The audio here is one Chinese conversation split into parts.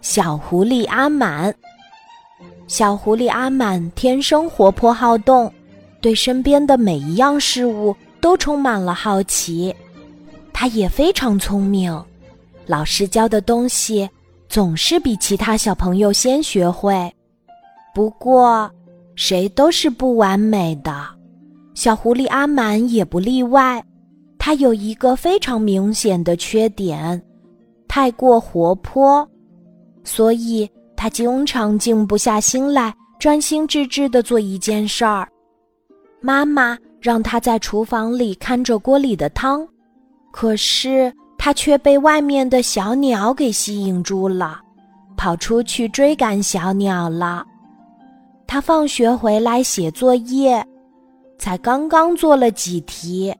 小狐狸阿满。小狐狸阿满天生活泼好动，对身边的每一样事物都充满了好奇。他也非常聪明，老师教的东西总是比其他小朋友先学会。不过，谁都是不完美的，小狐狸阿满也不例外。他有一个非常明显的缺点，太过活泼，所以他经常静不下心来，专心致志的做一件事儿。妈妈让他在厨房里看着锅里的汤。可是他却被外面的小鸟给吸引住了，跑出去追赶小鸟了。他放学回来写作业，才刚刚做了几题，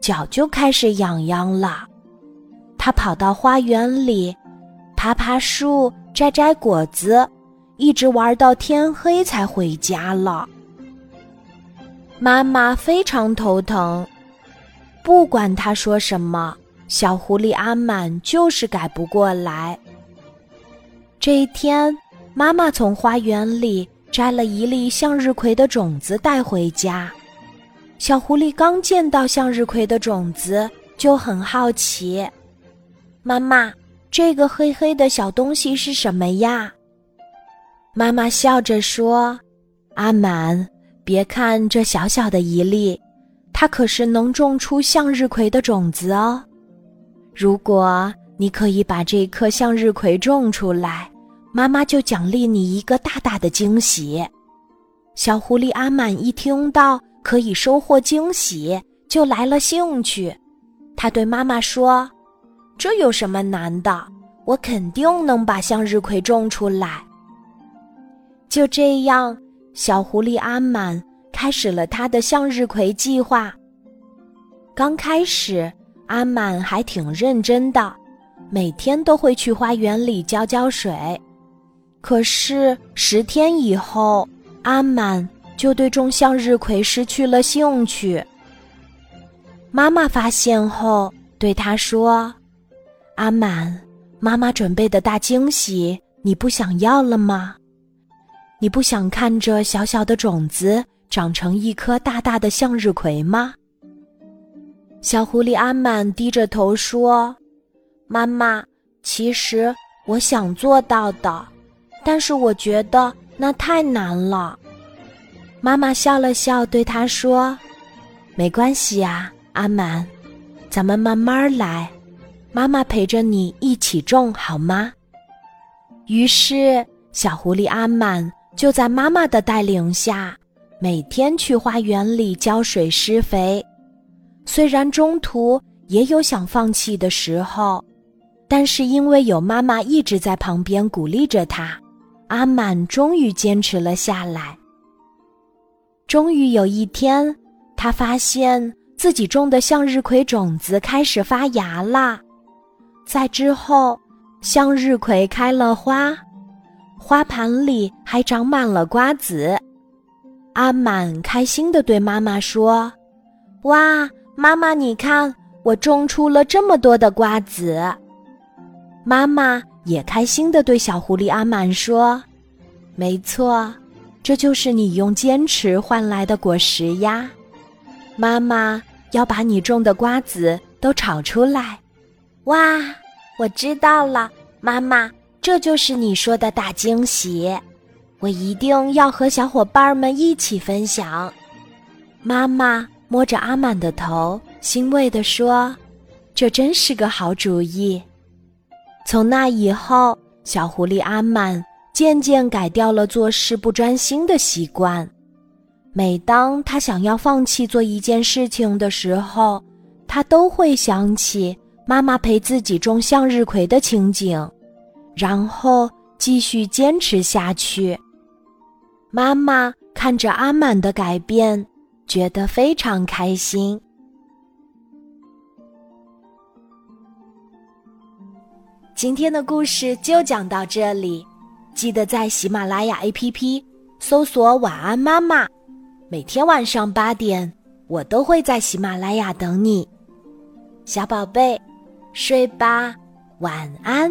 脚就开始痒痒了。他跑到花园里，爬爬树，摘摘果子，一直玩到天黑才回家了。妈妈非常头疼。不管他说什么，小狐狸阿满就是改不过来。这一天，妈妈从花园里摘了一粒向日葵的种子带回家。小狐狸刚见到向日葵的种子，就很好奇：“妈妈，这个黑黑的小东西是什么呀？”妈妈笑着说：“阿满，别看这小小的一粒。”它可是能种出向日葵的种子哦。如果你可以把这颗向日葵种出来，妈妈就奖励你一个大大的惊喜。小狐狸阿满一听到可以收获惊喜，就来了兴趣。他对妈妈说：“这有什么难的？我肯定能把向日葵种出来。”就这样，小狐狸阿满。开始了他的向日葵计划。刚开始，阿满还挺认真的，每天都会去花园里浇浇水。可是十天以后，阿满就对种向日葵失去了兴趣。妈妈发现后，对他说：“阿满，妈妈准备的大惊喜，你不想要了吗？你不想看着小小的种子？”长成一颗大大的向日葵吗？小狐狸阿满低着头说：“妈妈，其实我想做到的，但是我觉得那太难了。”妈妈笑了笑，对他说：“没关系呀，阿满，咱们慢慢来，妈妈陪着你一起种好吗？”于是，小狐狸阿满就在妈妈的带领下。每天去花园里浇水施肥，虽然中途也有想放弃的时候，但是因为有妈妈一直在旁边鼓励着他，阿满终于坚持了下来。终于有一天，他发现自己种的向日葵种子开始发芽啦。在之后，向日葵开了花，花盘里还长满了瓜子。阿满开心地对妈妈说：“哇，妈妈，你看，我种出了这么多的瓜子。”妈妈也开心地对小狐狸阿满说：“没错，这就是你用坚持换来的果实呀。妈妈要把你种的瓜子都炒出来。”哇，我知道了，妈妈，这就是你说的大惊喜。我一定要和小伙伴们一起分享。妈妈摸着阿满的头，欣慰地说：“这真是个好主意。”从那以后，小狐狸阿满渐渐改掉了做事不专心的习惯。每当他想要放弃做一件事情的时候，他都会想起妈妈陪自己种向日葵的情景，然后继续坚持下去。妈妈看着阿满的改变，觉得非常开心。今天的故事就讲到这里，记得在喜马拉雅 APP 搜索“晚安妈妈”，每天晚上八点，我都会在喜马拉雅等你，小宝贝，睡吧，晚安。